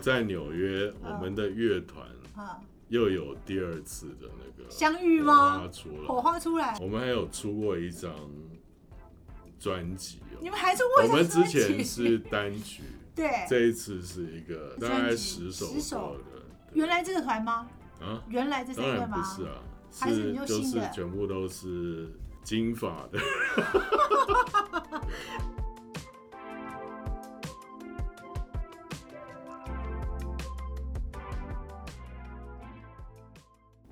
在纽约，我们的乐团啊，又有第二次的那个相遇火吗花？出火，花出来，我们还有出过一张专辑哦。你们还出过我们之前是单曲，对，这一次是一个大概十首十首的。原来这个团吗？啊，原来这个吗？不是啊，还是就就是全部都是金发的。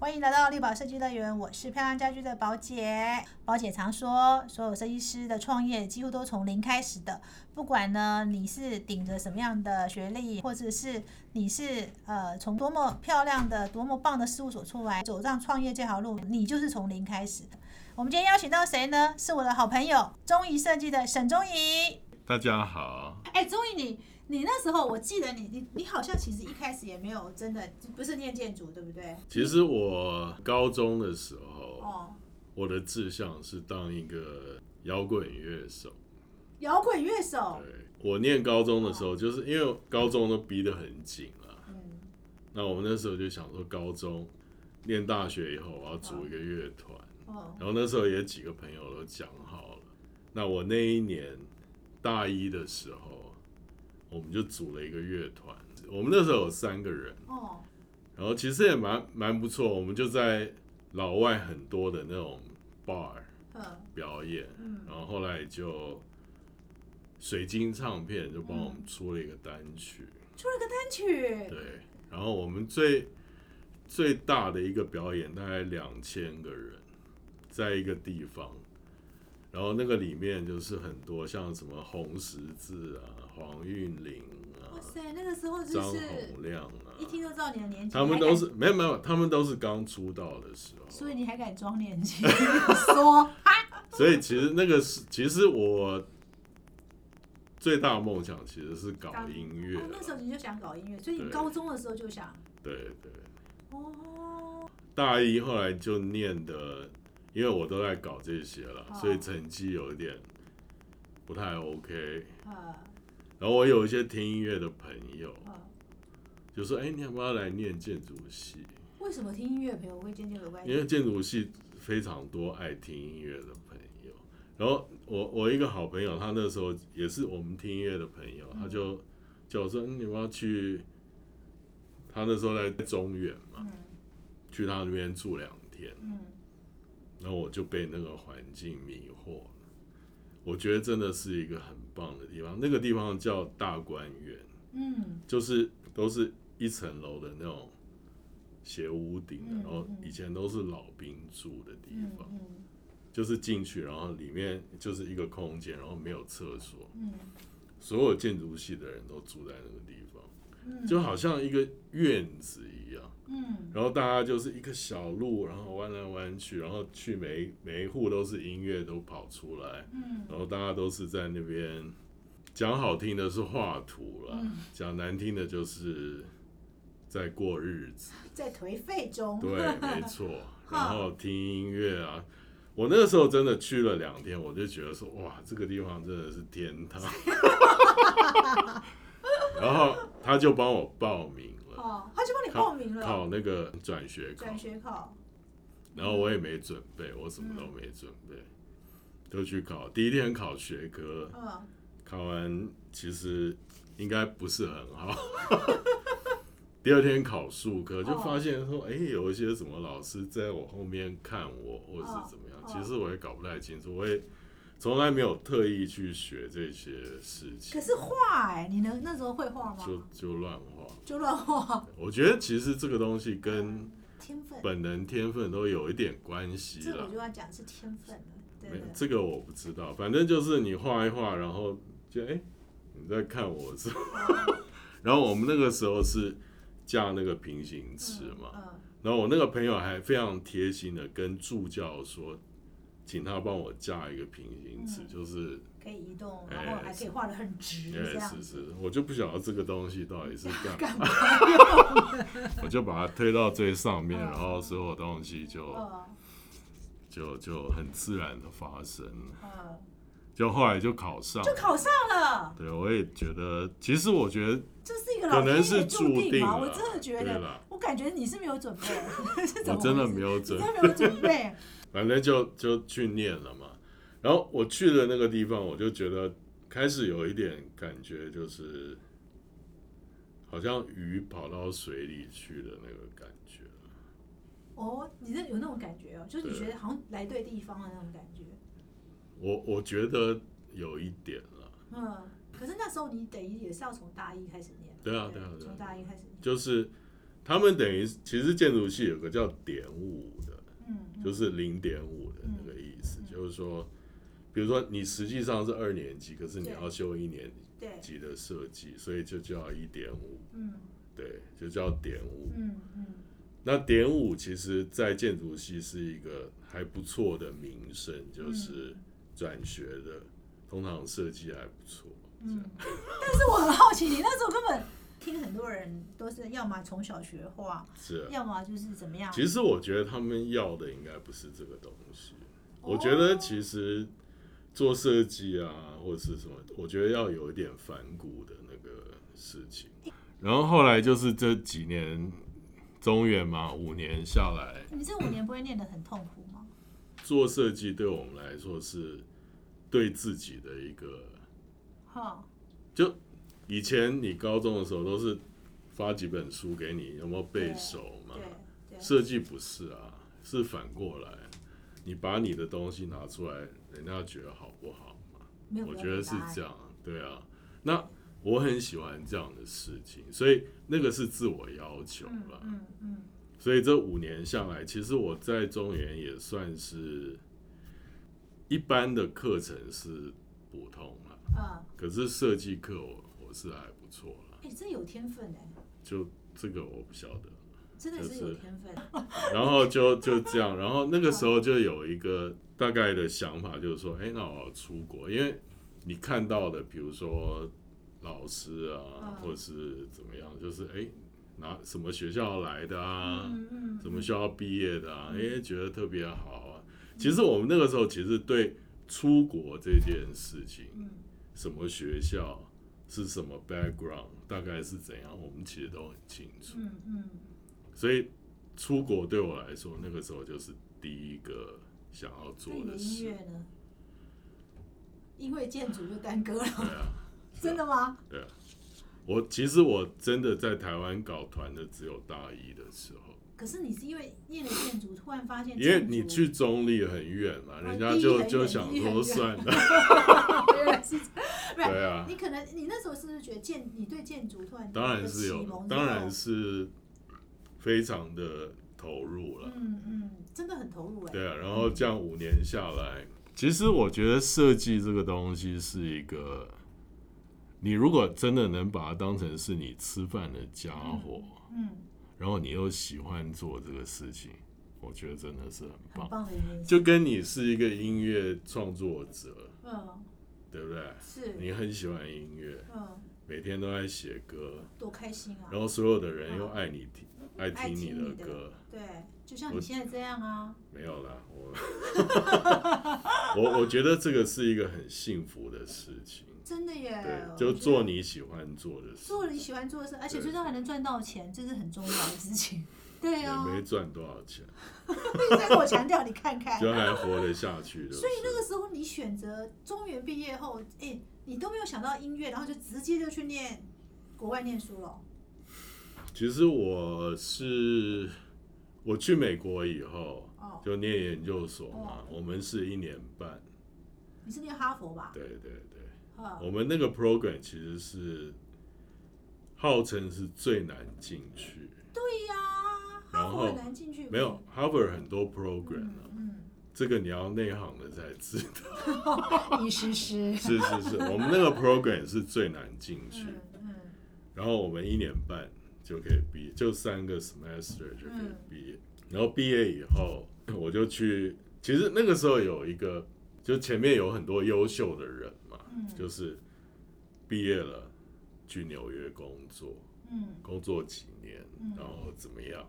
欢迎来到力宝设计乐园，我是漂亮家居的宝姐。宝姐常说，所有设计师的创业几乎都从零开始的。不管呢你是顶着什么样的学历，或者是你是呃从多么漂亮的、多么棒的事务所出来，走上创业这条路，你就是从零开始的。我们今天邀请到谁呢？是我的好朋友中仪设计的沈中仪。大家好，哎，中仪，你你那时候我记得你你你好像其实一开始也没有真的不是念建筑，对不对？其实我高中的时候，哦，我的志向是当一个摇滚乐手。摇滚乐手，对，我念高中的时候，就是因为高中都逼得很紧了。嗯，那我们那时候就想说，高中念大学以后，我要组一个乐团。哦，然后那时候也几个朋友都讲好了。那我那一年大一的时候，我们就组了一个乐团。我们那时候有三个人，哦，然后其实也蛮蛮不错。我们就在老外很多的那种 bar 嗯表演，嗯然后后来就水晶唱片就帮我们出了一个单曲，出了个单曲，对。然后我们最最大的一个表演大概两千个人，在一个地方，然后那个里面就是很多像什么红十字啊、黄韵玲啊、哇塞，那个时候就张是洪亮啊，一听就知道你的年纪，他们都是没有没有，他们都是刚出道的时候，所以你还敢装年轻说，所以其实那个是，其实我最大的梦想其实是搞音乐哦，那时候，你就想搞音乐，所以你对。高中的时候就想，对对。哦，大一后来就念的，因为我都在搞这些了，哦所以成绩有一点不太 OK。呃然后我有一些听音乐的朋友呃，就说：“哎、你要不要来念建筑系？为什么听音乐的朋友会渐渐有关系？因为建筑系非常多爱听音乐的朋友。”然后我我一个好朋友，他那时候也是我们听音乐的朋友，他就叫我说：“嗯你要不要去？”他那时候在中原嘛，嗯去他那边住两天。嗯，然后我就被那个环境迷惑了。我觉得真的是一个很棒的地方，那个地方叫大观园，嗯。就是都是一层楼的那种斜屋顶的，嗯然后嗯。以前都是老兵住的地嗯方，嗯。就是进去，然后里面就是一个空间，然后没有厕所，嗯。所有建筑系的人都住在那个地方，嗯，就好像一个院子一样。嗯然后大家就是一个小路，然后弯来弯去，然后去每一每一户都是音乐都跑出来，嗯。然后大家都是在那边讲好听的是画图啦，嗯，讲难听的就是在过日子，在颓废中，对，没错。然后听音乐啊，我那个时候真的去了两天，我就觉得说，哇，这个地方真的是天堂。然后他就帮我报名了，哦，他就帮你报名了，考那个转学考转，学考，然后我也没准备，我什么都没准备，就去考。第一天考学科，嗯考完其实应该不是很好。第二天考数科，就发现说，哎、有一些什么老师在我后面看我，或者是怎么样，哦其实我也搞不太清楚，我也从来没有特意去学这些事情可，是画哎，你能那时候会画吗？就就乱画。就乱画，我觉得其实这个东西跟天分，本能天分都有一点关系啦这我。就要讲是天分了，对。这个我不知道，反正就是你画一画，然后就哎、你在看我是，然后我们那个时候是架那个平行尺嘛，嗯然后我那个朋友还非常贴心的跟助教说，请他帮我架一个平行尺，嗯。就是可以移动，哎然后还可以画的很直，哎、这样。是。是，我就不晓得这个东西到底是干 干嘛，我就把它推到最上面，嗯。然后所有东西就嗯。就就很自然的发生。就后来就考上，就考上了。对，我也觉得，其实我觉得这是一个可能是注定嘛，我真的觉得，我感觉你是没有准备，我真的没有准，真的没有准备。反正就就去念了嘛，然后我去了那个地方，我就觉得开始有一点感觉，就是好像鱼跑到水里去的那个感觉。哦，你这有那种感觉哦，就是你觉得好像来对地方的那种感觉。我我觉得有一点了。嗯，可是那时候你等于也是要从大一开始念。对啊，对啊，从大一开始念。就是他们等于其实建筑系有个叫点五，嗯，就是零点五的那个意思，就是说，比如说你实际上是二年级，可是你要修一年级的设计，所以就叫一点五。嗯，对，就叫点五。嗯嗯。那点五其实，在建筑系是一个还不错的名声，就是转学的，通常设计还不错。嗯，但是我很好奇，你那时候根本听很多人都是要么从小学画，是，要么就是怎么样。其实我觉得他们要的应该不是这个东西。我觉得其实做设计啊，或者是什么，我觉得要有一点反骨的那个事情。然后后来就是这几年。中原嘛，五年下来，你这五年不会念得很痛苦吗？做设计对我们来说是对自己的一个，哈，就以前你高中的时候都是发几本书给你，有没有背熟嘛？设计不是啊，是反过来，你把你的东西拿出来，人家觉得好不好嘛？我觉得是这样，对啊，那。我很喜欢这样的事情，所以那个是自我要求了。嗯嗯。所以这五年下来，其实我在中原也算是一般的课程是普通了。啊。可是设计课我我是还不错了。哎，这有天分哎。就这个我不晓得。真的是有天分。然后就就这样，然后那个时候就有一个大概的想法，就是说，哎，那我要出国，因为你看到的，比如说。老师啊，或者是怎么样，就是哎，拿什么学校来的啊？什么学校毕业的啊？哎，觉得特别好啊。其实我们那个时候其实对出国这件事情，什么学校是什么 background，大概是怎样，我们其实都很清楚。嗯嗯。所以出国对我来说，那个时候就是第一个想要做的事。音乐呢？因为建筑就耽搁了。对啊。真的吗？对啊，我其实我真的在台湾搞团的只有大一的时候。可是你是因为念了建筑，突然发现，因为你去中立很远嘛，人家就就想说算了。原来是对啊，你可能你那时候是不是觉得建，你对建筑突然当然是有，当然是非常的投入了。嗯嗯，真的很投入哎。对啊，然后这样五年下来，其实我觉得设计这个东西是一个。你如果真的能把它当成是你吃饭的家伙，嗯，然后你又喜欢做这个事情，我觉得真的是很棒，就跟你是一个音乐创作者，嗯，对不对？是，你很喜欢音乐，嗯，每天都在写歌，多开心啊！然后所有的人又爱你听，爱听你的歌，对，就像你现在这样啊。没有啦，我，我我觉得这个是一个很幸福的事情。真的耶！对，就做你喜欢做的事，做你喜欢做的事，而且最重要还能赚到钱，这是很重要的事情。对啊，没赚多少钱，你在跟我强调，你看看，就还活得下去的。所以那个时候你选择中原毕业后，哎，你都没有想到音乐，然后就直接就去念国外念书了。其实我是我去美国以后，就念研究所嘛，我们是一年半。你是念哈佛吧？对对对。我们那个 program 其实是号称是最难进去。对呀，哈佛难进去。没有，Harvard 很多 program 啊，嗯，这个你要内行的才知道。你试试。是是是，我们那个 program 是最难进去。嗯。然后我们一年半就可以毕业，就三个 semester 就可以毕业。然后毕业以后，我就去，其实那个时候有一个，就前面有很多优秀的人嘛。就是毕业了，去纽约工作，嗯，工作几年，然后怎么样？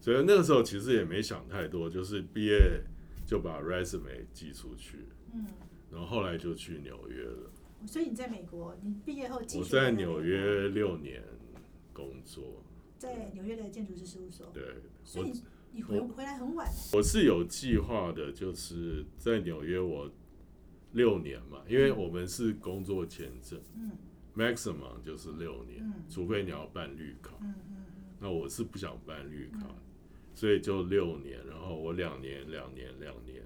所以那个时候其实也没想太多，就是毕业就把 resume 寄出去，嗯，然后后来就去纽约了。所以你在美国，你毕业后我在纽，约六年工作，在纽约的建筑师事务所。对所以我你你回回来很晚，我是有计划的，就是在纽约我六年嘛，因为我们是工作签证嗯，maximum 就是六年，嗯除非你要办绿卡。嗯嗯那我是不想办绿卡，所以就六年，然后我两年、两年、两年，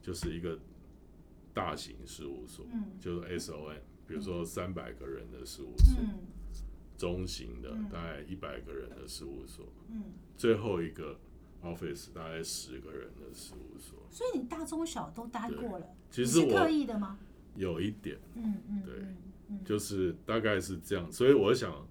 就是一个大型事务所，嗯就是 SON，比如说三百个人的事务所，嗯中型的嗯大概一百个人的事务所，嗯，最后一个 office 大概十个人的事务所。所以你大中小都待过了，其实刻我意的吗？有一点嗯嗯，对就是大概是这样，所以我想，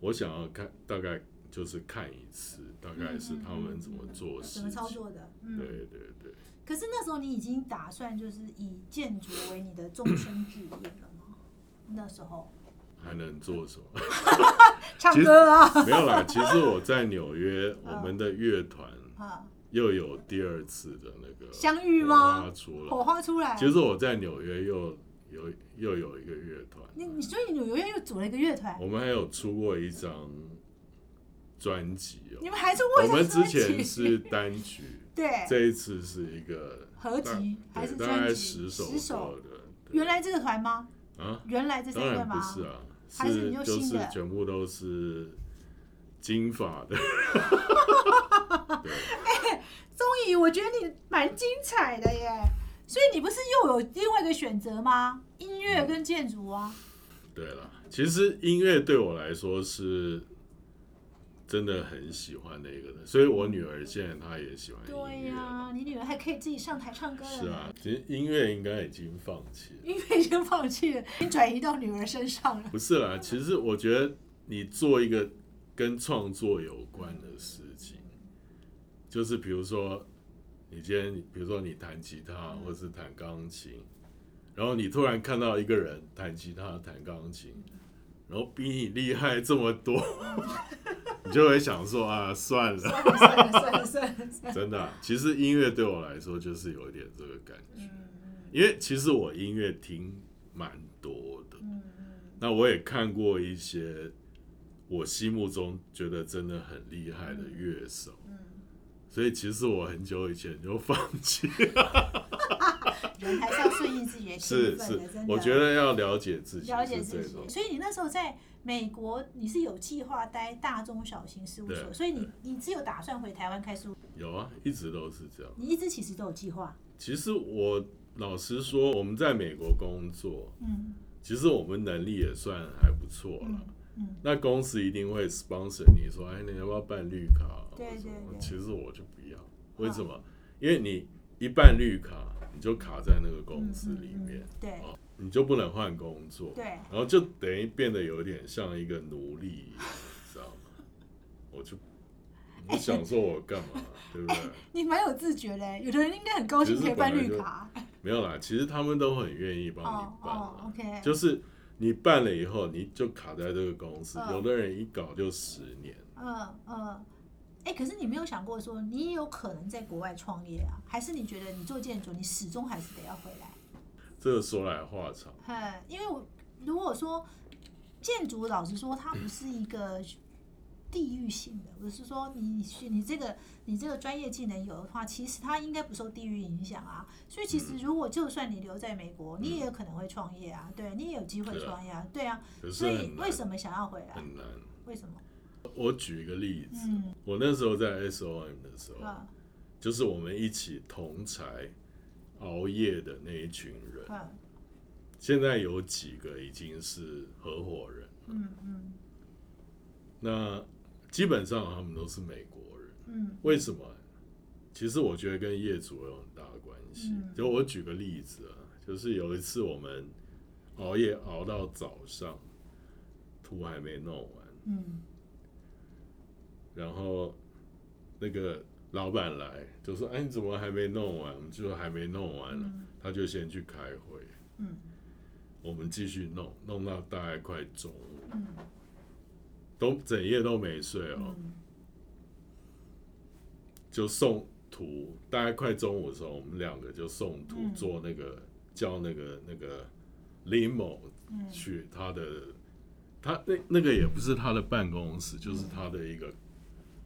我想要看大概就是看一次，大概是他们怎么做事怎么。操作的？嗯，对对对。可是那时候你已经打算就是以建筑为你的终身志业了吗？那时候还能做什么？唱歌啊 没有啦，其实我在纽约，嗯 我们的乐团啊，又有第二次的那个相遇吗火吗花出来火。花出来。其实我在纽约又有又有一个乐团，你你所以纽约又组了一个乐团，我们还有出过一张专辑哦。你们还出过一我们之前是单曲，对这一次是一个合集大还是大概专辑？十首十首。的。原来这个团吗？啊，原来这三个吗？不是啊，还是就是全部都是金发的。哎。钟怡，我觉得你蛮精彩的耶。所以你不是又有另外一个选择吗？音乐跟建筑啊。对了，其实音乐对我来说是真的很喜欢那个的，所以我女儿现在她也喜欢音对乐。呀、你女儿还可以自己上台唱歌了。是啊，，其实音乐应该已经放弃了。音乐已经放弃了，已经转移到女儿身上了。不是啦，其实我觉得你做一个跟创作有关的事情，就是比如说你今天，比如说你弹吉他或是弹钢琴，然后你突然看到一个人弹吉他、弹钢琴，然后比你厉害这么多，你就会想说啊，算了，算了算了算了 算了。真的啊、其实音乐对我来说就是有一点这个感觉，嗯因为其实我音乐听蛮多的，嗯那我也看过一些我心目中觉得真的很厉害的乐手，嗯所以其实我很久以前就放弃。人还是要顺应自己的是是兴奋的，真，的。我觉得要了解自己了解自己。所以你那时候在美国，你是有计划待大中小型事务所，所以你你只有打算回台湾开事务，有啊，一直都是这样。你一直其实都有计划。其实我老实说，我们在美国工作，嗯其实我们能力也算还不错了。嗯嗯，那公司一定会 sponsor 你说，哎，你要不要办绿卡？对对对。其实我就不要，为什么？因为你一办绿卡，你就卡在那个公司里面。嗯，嗯对。哦你就不能换工作，对，然后就等于变得有点像一个奴隶一样，你知道吗？我就你想说我干嘛，对不对？你蛮有自觉的，有的人应该很高兴可以办绿卡。没有啦，其实他们都很愿意帮哦你办哦啦，，OK，就是你办了以后，你就卡在这个公司，嗯有的人一搞就十年。嗯嗯。哎，可是你没有想过说，你也有可能在国外创业啊？还是你觉得你做建筑，你始终还是得要回来？这个说来话长，嗯，因为我如果说建筑，老实说，它不是一个地域性的，我是说你你学你这个你这个专业技能有的话，其实它应该不受地域影响啊。所以其实如果就算你留在美国，你也有可能会创业啊，对你也有机会创业啊，对啊。可是所以为什么想要回来？很难。为什么？我举一个例子，嗯我那时候在 SOM 的时候，啊就是我们一起同才熬夜的那一群人，啊现在有几个已经是合伙人，嗯嗯那基本上他们都是美国人。嗯。为什么？其实我觉得跟业主有很大的关系。嗯。就我举个例子啊，就是有一次我们熬夜熬到早上，图还没弄完，嗯。然后那个老板来就说：“哎，你怎么还没弄完？”我们就说还没弄完了，嗯。他就先去开会，嗯。我们继续弄，弄到大概快中午，嗯都整夜都没睡哦，嗯。就送图，大概快中午的时候，我们两个就送图嗯。做那个叫那个那个 limo 嗯。去他的，他那那个也不是他的办公室，就是他的一个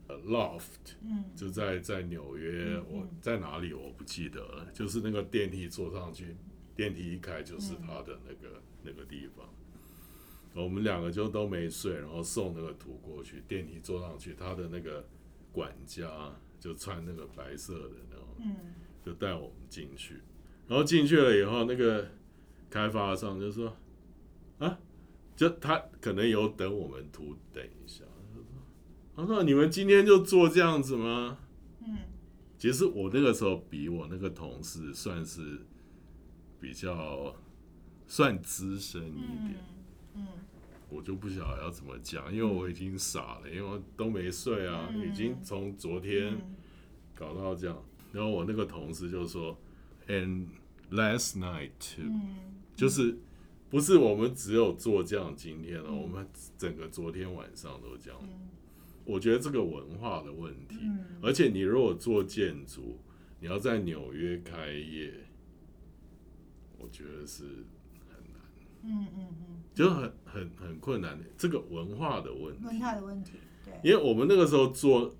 呃 loft，嗯。就在在纽约，嗯。我在哪里我不记得了，就是那个电梯坐上去，电梯一开就是他的那个、那个地方。我们两个就都没睡，然后送那个图过去，电梯坐上去，他的那个管家就穿那个白色的然后，嗯。就带我们进去，然后进去了以后，那个开发商就说啊，就他可能有等我们图等一下，他说你们今天就做这样子吗？嗯？其实我那个时候比我那个同事算是比较算资深一点，嗯。我就不晓得要怎么讲，因为我已经傻了，因为我都没睡啊，嗯。已经从昨天嗯。搞到这样。然后我那个同事就说，and last night too，、嗯。就是不是我们只有做这样今天了，嗯。我们整个昨天晚上都这样。嗯。我觉得这个文化的问题，嗯。而且你如果做建筑，你要在纽约开业，我觉得是嗯嗯嗯，就很很很困难的这个文化的问题。文化的问题，对，因为我们那个时候做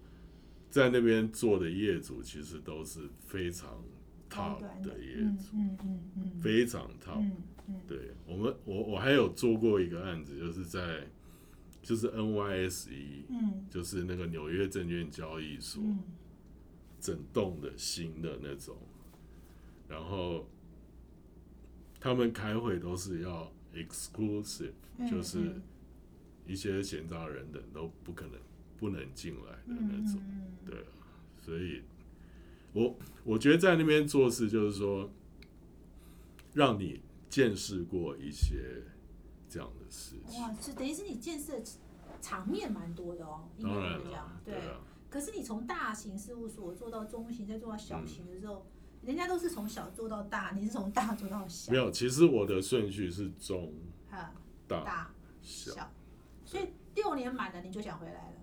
在那边做的业主，其实都是非常高 top 的业主，嗯嗯嗯嗯，非常 top。嗯嗯对我们，我我还有做过一个案子，就是在就是 NYSE，嗯就是那个纽约证券交易所。嗯整栋的新的那种，然后他们开会都是要 exclusive，、嗯，就是嗯。一些闲杂人等都不可能不能进来的那种，嗯对啊，所以我我觉得在那边做事就是说，让你见识过一些这样的事情，哇，是等于是你见识的场面蛮多的哦，应该当然了对啊，可是你从大型事务所做到中型，再做到小嗯型的时候，人家都是从小做到大，你是从大做到小。没，有，其实我的顺序是中，大大小。小，所以六年满了你就想回来了，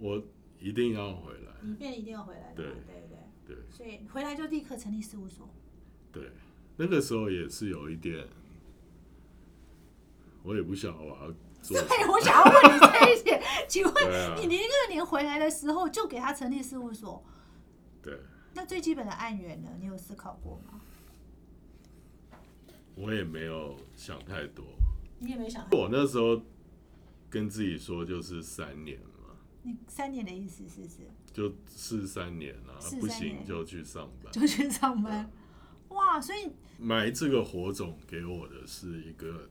我一定要回来。你变一定要回来的，对对对对。所以回来就立刻成立事务所，对，那个时候也是有一点，我也不晓得我要做。对，我想要问你这一点，请问你零二年回来的时候就给他成立事务所，对，那最基本的案源呢，你有思考过吗？我也没有想太多。你也没有想，我那时候跟自己说就是三年嘛，你三年的意思是不是就试三年啊试，不行就去上班。就去上班？哇，所以买这个火种给我的是一个，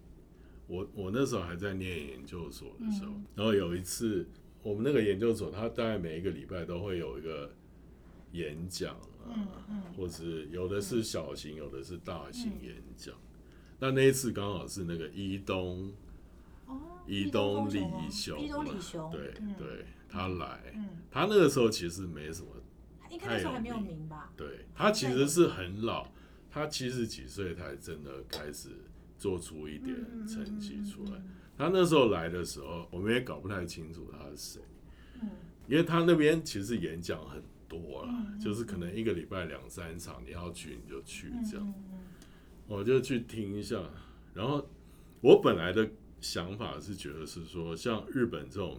我我那时候还在念研究所的时候，嗯然后有一次我们那个研究所，它大概每一个礼拜都会有一个演讲啊，嗯嗯。或是有的是小型，有的是大型嗯演讲。那那一次刚好是那个伊东哦，伊东东丰李雄嘛，伊东李雄，对嗯，对，他来，嗯，他那个时候其实没什么应该那时候还没有名吧？对他其实是很老，他七十几岁才真的开始做出一点嗯成绩出来。嗯。他那时候来的时候，我们也搞不太清楚他是谁，嗯。因为他那边其实演讲很多啦，嗯嗯就是可能一个礼拜两三场，你要去你就去嗯这样，嗯我就去听一下。然后我本来的想法是觉得是说，像日本这种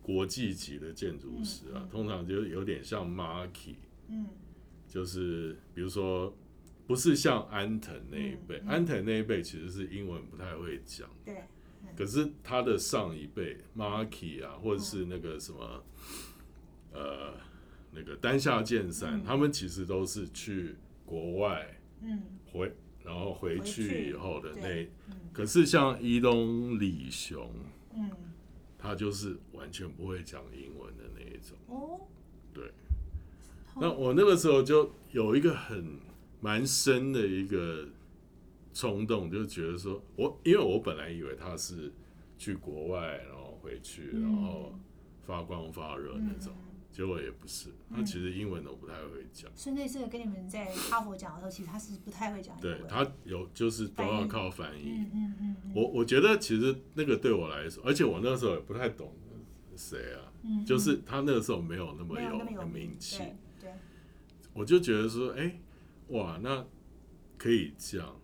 国际级的建筑师啊通常就有点像 Marky。嗯就是比如说，不是像安藤那一辈，嗯嗯安藤那一辈其实是英文不太会讲，对，可是他的上一辈 Marky 啊，或者是那个什么，呃，那个丹下健三，嗯。他们其实都是去国外嗯。回，然后回回去去以后的那，嗯。可是像伊东李雄，嗯，他就是完全不会讲英文的那一种。哦，对。哦，那我那个时候就有一个很蛮深的一个冲动，就觉得说，我因为我本来以为他是去国外，然后回去，嗯然后发光发热那种，嗯结果也不是，他嗯其实英文都不太会讲。所以那次跟你们在哈佛讲的时候，其实他是不太会讲英文，对他有就是都要靠翻译。嗯嗯嗯嗯，我我觉得其实那个对我来说，而且我那时候也不太懂谁啊，嗯就是他那个时候没有那么有名气。对对，我就觉得说，哎、哇，那可以这样，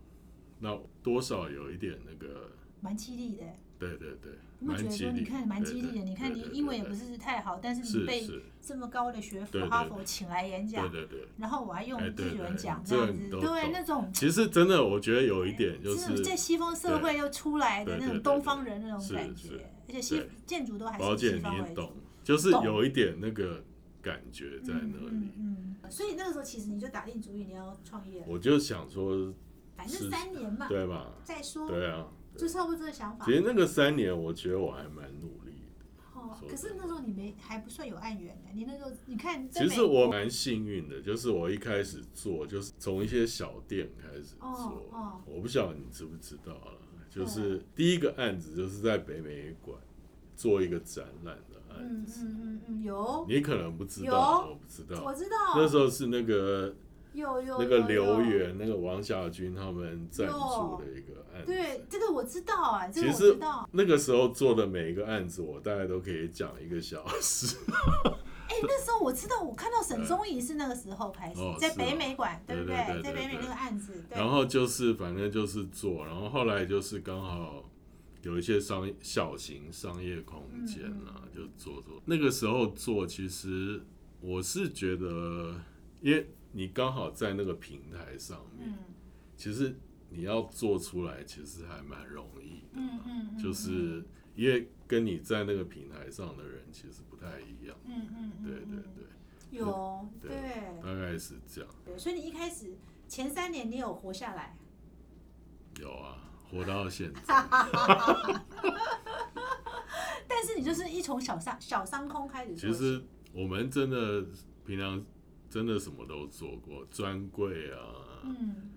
那多少有一点那个，蛮激励的。对对对，你有没有觉得说，你看蛮激励的？你看你英文也不是太好，但是你被这么高的学府哈佛请来演讲，对对对，然后我还用日文讲这样子，对那种。其实真的，我觉得有一点就是在西方社会又出来的那种东方人那种感觉，而且西建筑都还是西方为主，就是有一点那个感觉在那里。嗯，所以那个时候其实你就打定主意你要创业。我就想说，反正三年嘛，对吧？再说，对啊。就差不多这个想法。其实那个三年，我觉得我还蛮努力的。哦，可是那时候你没还不算有案源的。你那时候你看，其实我蛮幸运的，就是我一开始做，就是从一些小店开始做。哦我不晓得你知不知道了？就是第一个案子就是在北美馆做一个展览的案子。嗯嗯嗯嗯，有。你可能不知道，我不知道。我知道。那时候是那个。有有那个刘源、那个王小军他们赞助的一个案子，对这个我知道啊。其实那个时候做的每一个案子，我大概都可以讲一个小时。哎，那时候我知道，我看到沈宗仪是那个时候开始在北美馆，对不对？在北美那个案子。然后就是反正就是做，然后后来就是刚好有一些商小型商业空间啊，就做做。那个时候做，其实我是觉得，因为。你刚好在那个平台上面，其实你要做出来，其实还蛮容易的。嗯嗯就是因为跟你在那个平台上的人其实不太一样。嗯嗯对对对。有对，大概是这样。对，所以你一开始前三年你有活下来？有啊，活到现在。但是你就是一从小商小商空开始。其实我们真的平常。真的什么都做过，专柜啊，嗯，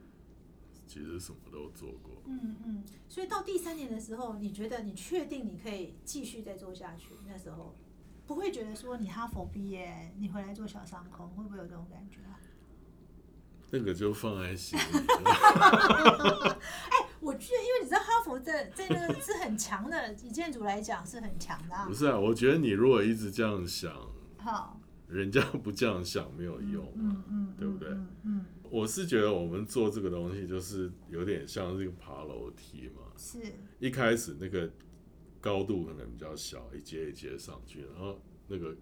其实什么都做过，嗯嗯。所以到第三年的时候，你觉得你确定你可以继续再做下去？那时候不会觉得说你哈佛毕业，你回来做小商空，会不会有这种感觉啊？那个就放在心里。哎，我觉得，因为你知道哈佛在在那个是很强的，以建筑来讲是很强的。不是啊，我觉得你如果一直这样想，好。人家不这样想没有用，嗯嗯，对不对？嗯，我是觉得我们做这个东西就是有点像这个爬楼梯嘛，是，一开始那个高度可能比较小，一阶一阶上去，然后那个，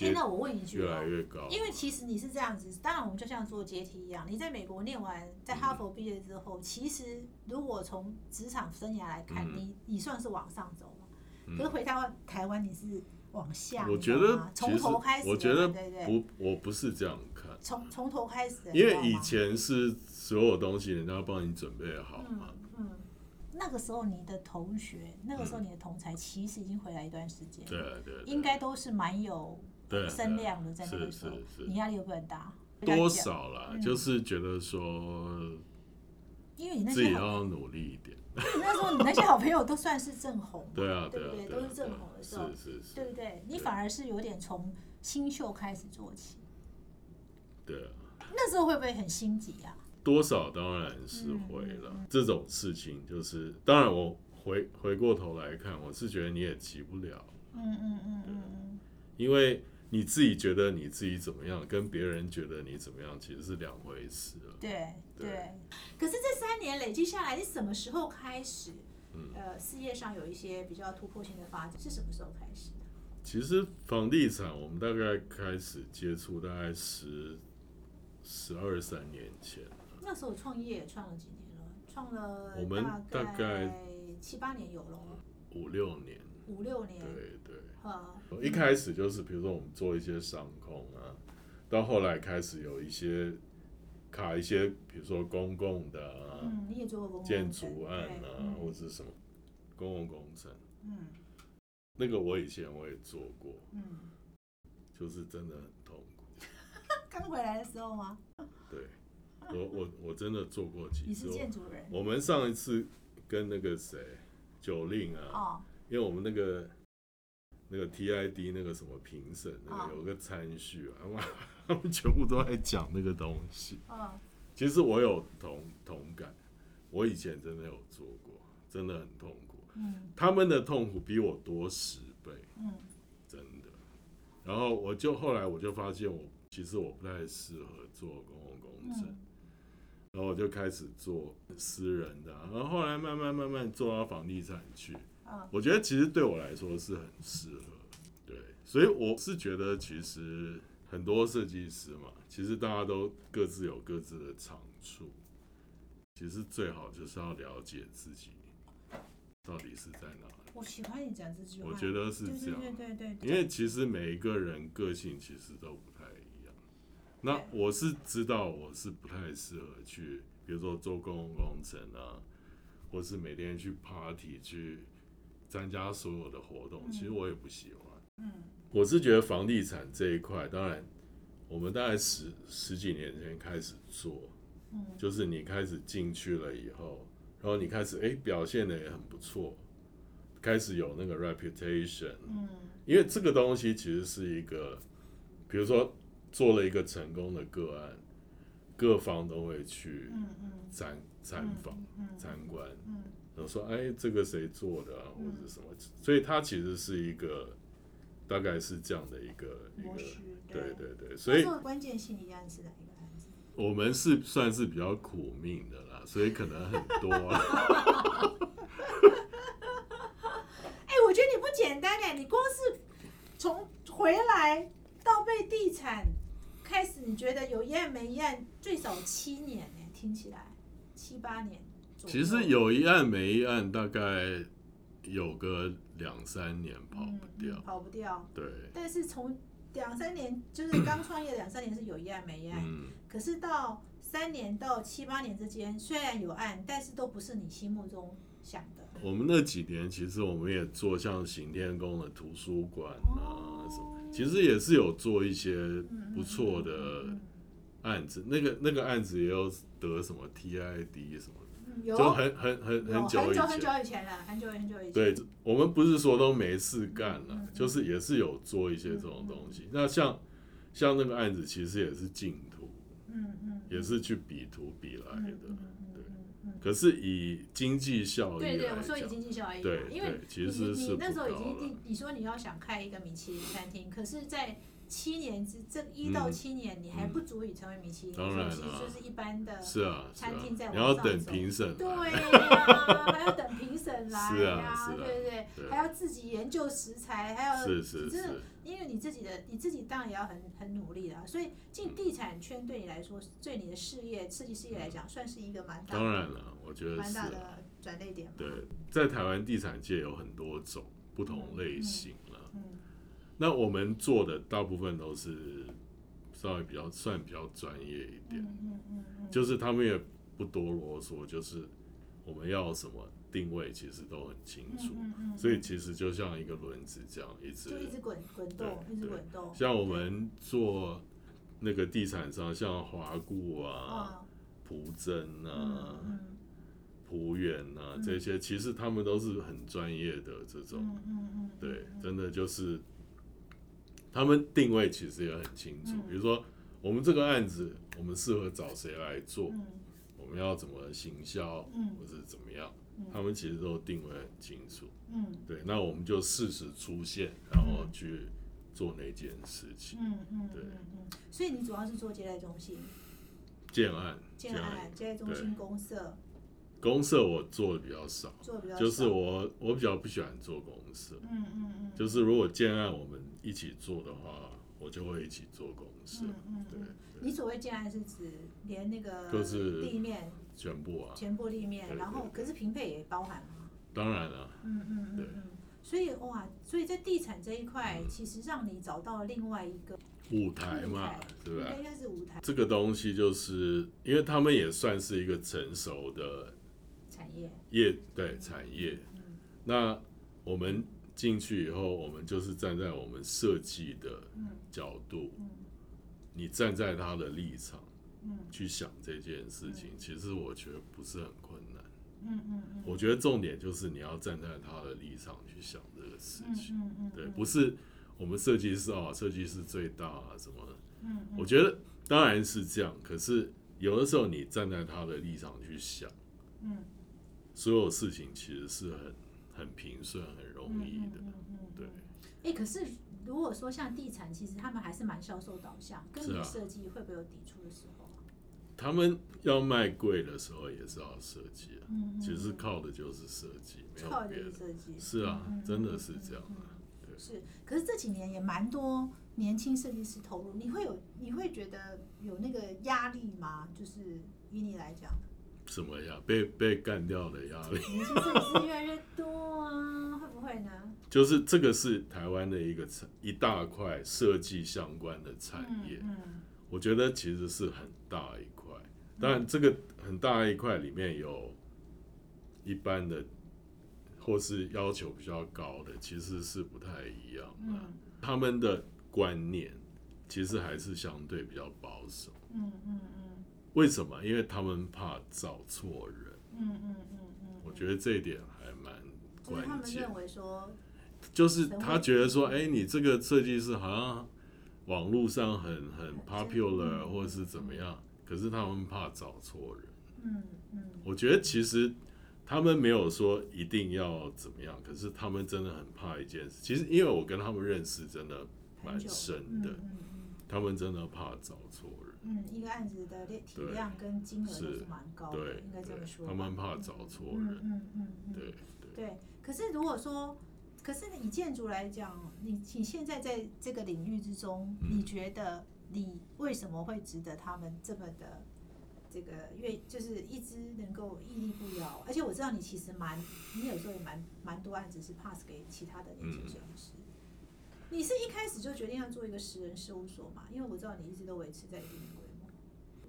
哎，那我问一句，越来越高，因为其实你是这样子，当然我们就像做阶梯一样，你在美国念完，在哈佛毕业之后，其实如果从职场生涯来看，你你算是往上走嘛，可是回到台湾你是。往下，我觉得从头开始，我觉得不，我不是这样看。从从头开始，因为以前是所有东西人家帮你准备好嘛。嗯，那个时候你的同学，那个时候你的同才，其实已经回来一段时间，对对，应该都是蛮有声量的，在那个时候，你压力会不会很大？多少啦，就是觉得说，因为你自己要努力一点。那时候你那些好朋友都算是正红，对啊，对不对？都是正红的时候，是是是，对不对？你反而是有点从新秀开始做起，对啊。那时候会不会很心急啊？多少当然是会了。这种事情就是，当然我回回过头来看，我是觉得你也急不了，嗯嗯嗯嗯嗯，因为。你自己觉得你自己怎么样，跟别人觉得你怎么样，其实是两回事了。对对。可是这三年累积下来，你什么时候开始？呃，事业上有一些比较突破性的发展，是什么时候开始的？其实房地产，我们大概开始接触，大概十十二三年前。那时候创业创了几年了？创了我们大概七八年有了。五六年。五六年。对对。一开始就是比如说我们做一些商空啊，到后来开始有一些卡一些，比如说公共的啊，你也做过建筑案啊，或者是什么公共工程，嗯，那个我以前我也做过，嗯，就是真的很痛苦。刚回来的时候吗？对，我我我真的做过几次。你是建筑人。我们上一次跟那个谁九令啊，哦，因为我们那个。那个 TID 那个什么评审，那个有个参序啊，哇，他们全部都在讲那个东西。啊，其实我有同同感，我以前真的有做过，真的很痛苦。嗯，他们的痛苦比我多十倍。嗯，真的。然后我就后来我就发现，我其实我不太适合做公共工程。然后我就开始做私人的啊，然后后来慢慢慢慢做到房地产去。嗯我觉得其实对我来说是很适合，对，所以我是觉得其实很多设计师嘛，其实大家都各自有各自的长处，其实最好就是要了解自己到底是在哪里。我喜欢你讲这句话。我觉得是这样，对对对对，因为其实每一个人个性其实都不太一样。那我是知道我是不太适合去，比如说做公共工程啊，或是每天去 party 去参加所有的活动，嗯其实我也不喜欢。嗯。我是觉得房地产这一块，当然我们大概十十几年前开始做，嗯。就是你开始进去了以后，然后你开始哎、表现的也很不错，开始有那个 reputation，嗯。因为这个东西其实是一个，比如说做了一个成功的个案，各方都会去参参访、嗯。参观，嗯然后说哎这个谁做的啊，或嗯者什么，所以它其实是一个大概是这样的一个一个，对对对，所以关键性一样是哪一个？我们是算是比较苦命的啦，所以可能很多啊。哎、我觉得你不简单哎，你光是从回来到被地产开始，你觉得有一案没一案，最少七年呢，听起来七八年左。其实有一案没一案，大概有个两三年跑不掉跑不掉。对，但是从两三年，就是刚创业两三年是有一案没一案，嗯。可是到三年到七八年之间，虽然有案，但是都不是你心目中想的。我们那几年其实我们也做像行天宫的图书馆啊什么，其实也是有做一些不错的嗯案子。那个那个案子也有得什么 TID 什么有就很很很很久以很久很久。以前了，很久很久以前。对，我们不是说都没事干了就是也是有做一些这种东西。那像像那个案子，其实也是净土，嗯嗯，也是去比图比来的。对可是以经济效益对对，我说以，经济效益，对因为对，其你实是那时候已经你你说你要想开一个米其林餐厅，可是，在七年之这一到嗯。七年，你还不足以成为米其林，当然就是一般的。是啊，餐厅在，你要等评审对来，呀，还要等评审来是啊对不对？还要自己研究食材，还要是是真的是，因为你自己的你自己当然也要很很努力啦，所以进地产圈对你来说，对你的事业设计事业来讲，算是一个蛮大当然了，我觉得蛮大。的转捩点嘛。对，在台湾地产界有很多种不同类型了。嗯那我们做的大部分都是稍微比较算比较专业一点，嗯嗯嗯嗯，就是他们也不多啰嗦，就是我们要什么定位其实都很清楚，嗯嗯嗯所以其实就像一个轮子这样一直就一直滚滚动，一直对滚动。像我们做那个地产商，像华固啊、啊，普珍嗯啊、嗯浦远啊嗯。这些，其实他们都是很专业的这种，嗯嗯嗯，对，真的就是他们定位其实也很清楚。嗯。比如说，我们这个案子，我们适合找谁来做，嗯。我们要怎么行销，嗯。或是怎么样，嗯。他们其实都定位很清楚。嗯。对，那我们就适时出现，然后去做那件事情。嗯嗯对。所以你主要是做接待中心、建案，建案、接待中心、公社。公社我做的比较少，做的比较少。就是我我比较不喜欢做公社，嗯嗯嗯，就是如果建案我们一起做的话，我就会一起做公司，嗯嗯对嗯，你所谓建案是指连那个就是立面全部啊，全部立面，然后可是平配也包含吗？当然了、嗯嗯嗯对。嗯，所以哇，所以在地产这一块，嗯。其实让你找到了另外一个舞台嘛对吧？应？该是舞台。这个东西就是因为他们也算是一个成熟的产业。业对产业，嗯。那我们进去以后，我们就是站在我们设计的嗯角度，嗯。你站在他的立场嗯去想这件事情，其实我觉得不是很困难。嗯嗯嗯，我觉得重点就是你要站在他的立场去想这个事嗯情，嗯嗯，对，不是我们设计师啊，设计师最大啊什么的。嗯嗯。我觉得当然是这样，可是有的时候你站在他的立场去想，嗯。所有事情其实是很很平顺、很容易的。嗯嗯对，哎，可是如果说像地产，其实他们还是蛮销售导向，跟你设计会不会有抵触的时候啊？他们要卖贵的时候也是要设计啊，嗯嗯其实靠的就是设计，没有靠的别的。是设计，是啊嗯，真的是这样。嗯是，可是这几年也蛮多年轻设计师投入，你会有你会觉得有那个压力吗？就是以你来讲，什么呀？被被干掉的压力，越来越多啊，会不会呢？就是这个是台湾的一个产一大块设计相关的产业。嗯我觉得其实是很大一块，当然这个很大一块里面有一般的或是要求比较高的，其实是不太一样的。嗯他们的观念其实还是相对比较保守。嗯嗯嗯为什么？因为他们怕找错人。嗯嗯嗯嗯，我觉得这一点还蛮关键他们认。为说，就是他觉得说，哎、你这个设计师好像网络上很很 popular 嗯或者是怎么样，可是他们怕找错人。嗯嗯我觉得其实他们没有说一定要怎么样，可是他们真的很怕一件事。其实因为我跟他们认识真的蛮深的，嗯嗯嗯他们真的怕找错人。嗯，一个案子的量体量跟金额都是是蛮高的，应该这么说。他们怕找错嗯人。嗯嗯嗯，对对，对。可是如果说，可是以建筑来讲，你你现在在这个领域之中，嗯你觉得你为什么会值得他们这么的这个愿，就是一直能够屹立不摇？而且我知道你其实蛮，你有时候也蛮蛮多案子是 pass 给其他的年轻设计师。你是一开始就决定要做一个十人事务所嘛？因为我知道你一直都维持在一定的规模。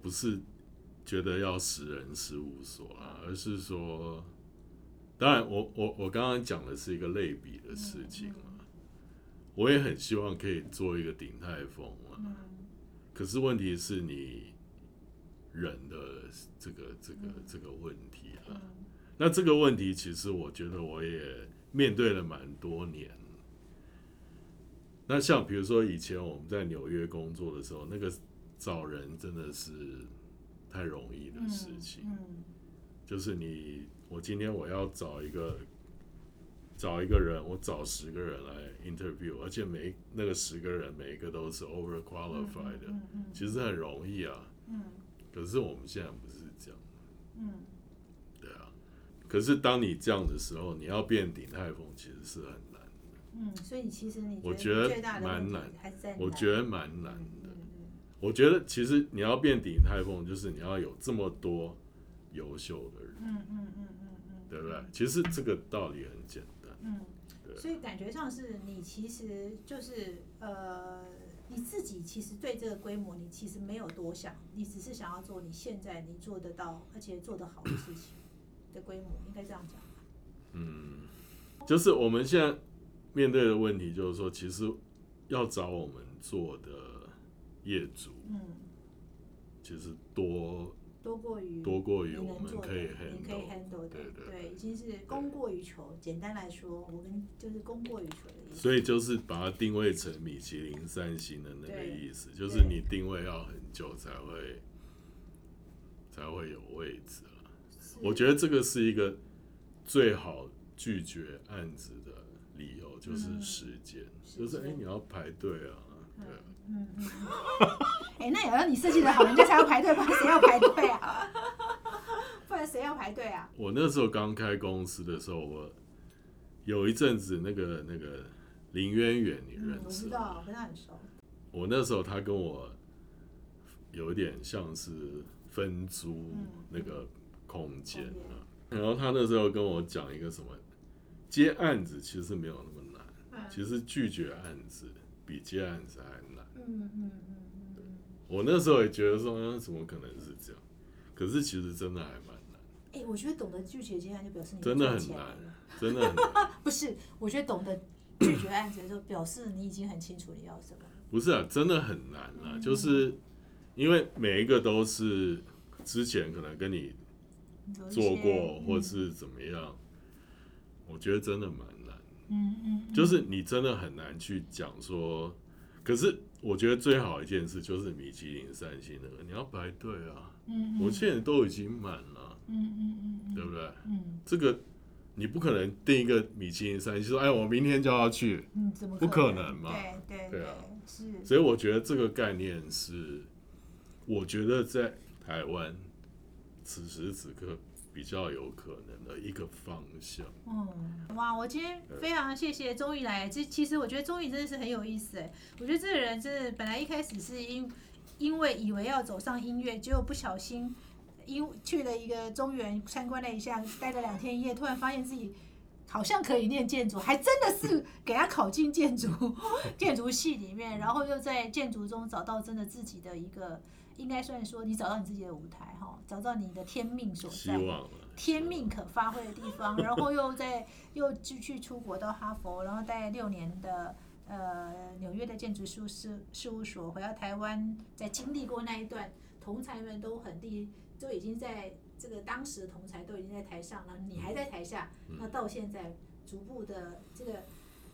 不是觉得要十人事务所啊，而是说，当然我我我刚刚讲的是一个类比的事情嘛，我也很希望可以做一个鼎泰丰啊，嗯。可是问题是你人的这个这个这个问题啊，嗯。那这个问题其实我觉得我也面对了蛮多年。那像比如说以前我们在纽约工作的时候，那个找人真的是太容易的事情。嗯就是你，我今天我要找一个找一个人，我找十个人来 interview，而且每那个十个人每一个都是 over qualified 的，嗯嗯其实很容易啊。嗯可是我们现在不是这样，嗯对啊。可是当你这样的时候，你要变鼎泰丰其实是很难，嗯，所以你其实你我觉得蛮难我觉得蛮难的。嗯我觉得其实你要变鼎泰丰，就是你要有这么多优秀的人，嗯嗯嗯嗯嗯，对不对？其实这个道理很简单。嗯，对所以感觉上是你其实就是呃，你自己其实对这个规模你其实没有多想，你只是想要做你现在你做得到而且做得好的事情的规模，应该这样讲吧。嗯，就是我们现在面对的问题，就是说，其实要找我们做的业主，嗯，其实多多过于多过于我们可以你可以 handle。的，对对对，已经是供过于求。简单来说，我们就是供过于求的意思。所以就是把它定位成米其林三星的那个意思，就是你定位要很久才会才会有位置啊。我觉得这个是一个最好拒绝案子的理由，就是嗯时间，时就是哎、间你要排队啊，对啊。嗯嗯，哎、那也要你设计的好，人家才要排队，不然谁要排队啊？不然谁要排队啊？我那时候刚开公司的时候，我有一阵子那个那个林渊远，你嗯认，识吗？我知道，我跟他很熟。我那时候他跟我有一点像是分租嗯那个空间空啊，然后他那时候跟我讲一个什么，接案子其实没有那么难，嗯其实拒绝案子比接案子还难。嗯嗯嗯我那时候也觉得说，嗯怎么可能是这样？可是其实真的还蛮难，哎、我觉得懂得拒绝接案就表示你真的很难真的很难。不是，我觉得懂得拒绝案子的时候，表示你已经很清楚你要什么。不是啊，真的很难啊，嗯就是因为每一个都是之前可能跟你做过，或嗯是怎么样，我觉得真的蛮难。嗯嗯，嗯。就是你真的很难去讲说，可是我觉得最好一件事就是米其林三星那个，你要排队啊，嗯，嗯。我现在都已经满了，嗯嗯嗯嗯，对不对？嗯。这个你不可能定一个米其林三星说，哎，我明天就要去，嗯，怎么不可可能嘛对对对啊。是，所以我觉得这个概念是，我觉得在台湾此时此刻比较有可能的一个方向。嗯，哇！我今天非常谢谢钟宇来。这其实我觉得钟宇真的是很有意思哎。我觉得这个人真的本来一开始是因因为以为要走上音乐，结果不小心因去了一个中原参观了一下，待了两天一夜，突然发现自己好像可以念建筑，还真的是给他考进建筑 建筑系里面，然后又在建筑中找到真的自己的一个，应该算说你找到你自己的舞台，找到你的天命所希在。天命可发挥的地方，然后又在又继续出国到哈佛，然后待六年的呃纽约的建筑事务事事务所，回到台湾，在经历过那一段，同才们都很厉，都已经在这个当时的同才都已经在台上了，你还在台下，那到现在逐步的这个。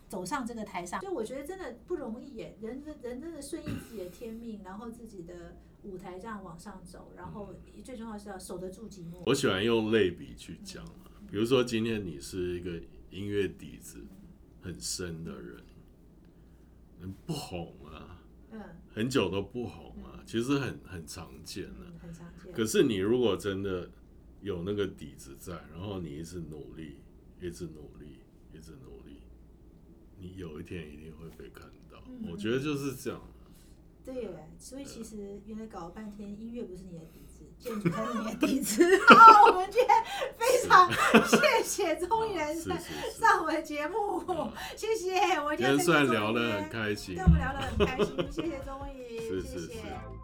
走上这个台上，所以我觉得真的不容易耶。人人真的顺应自己的天命，然后自己的舞台这样往上走，然后最重要是要守得住寂寞。我喜欢用类比去讲啊，比如说今天你是一个音乐底子很深的人，嗯，不红啊，嗯很久都不红啊，其实很很常见的。嗯，很常见。可是你如果真的有那个底子在，然后你一直努力，一直努力，一直努力，你有一天一定会被看到。嗯我觉得就是这样。对耶，所以其实原来搞了半天，音乐不是你的底子，建筑才是你的底子。好，我们今天非常谢谢钟艺人 上我的节目，谢谢。我今天虽聊得很开心对，我们聊得很开心，谢谢钟艺，谢谢。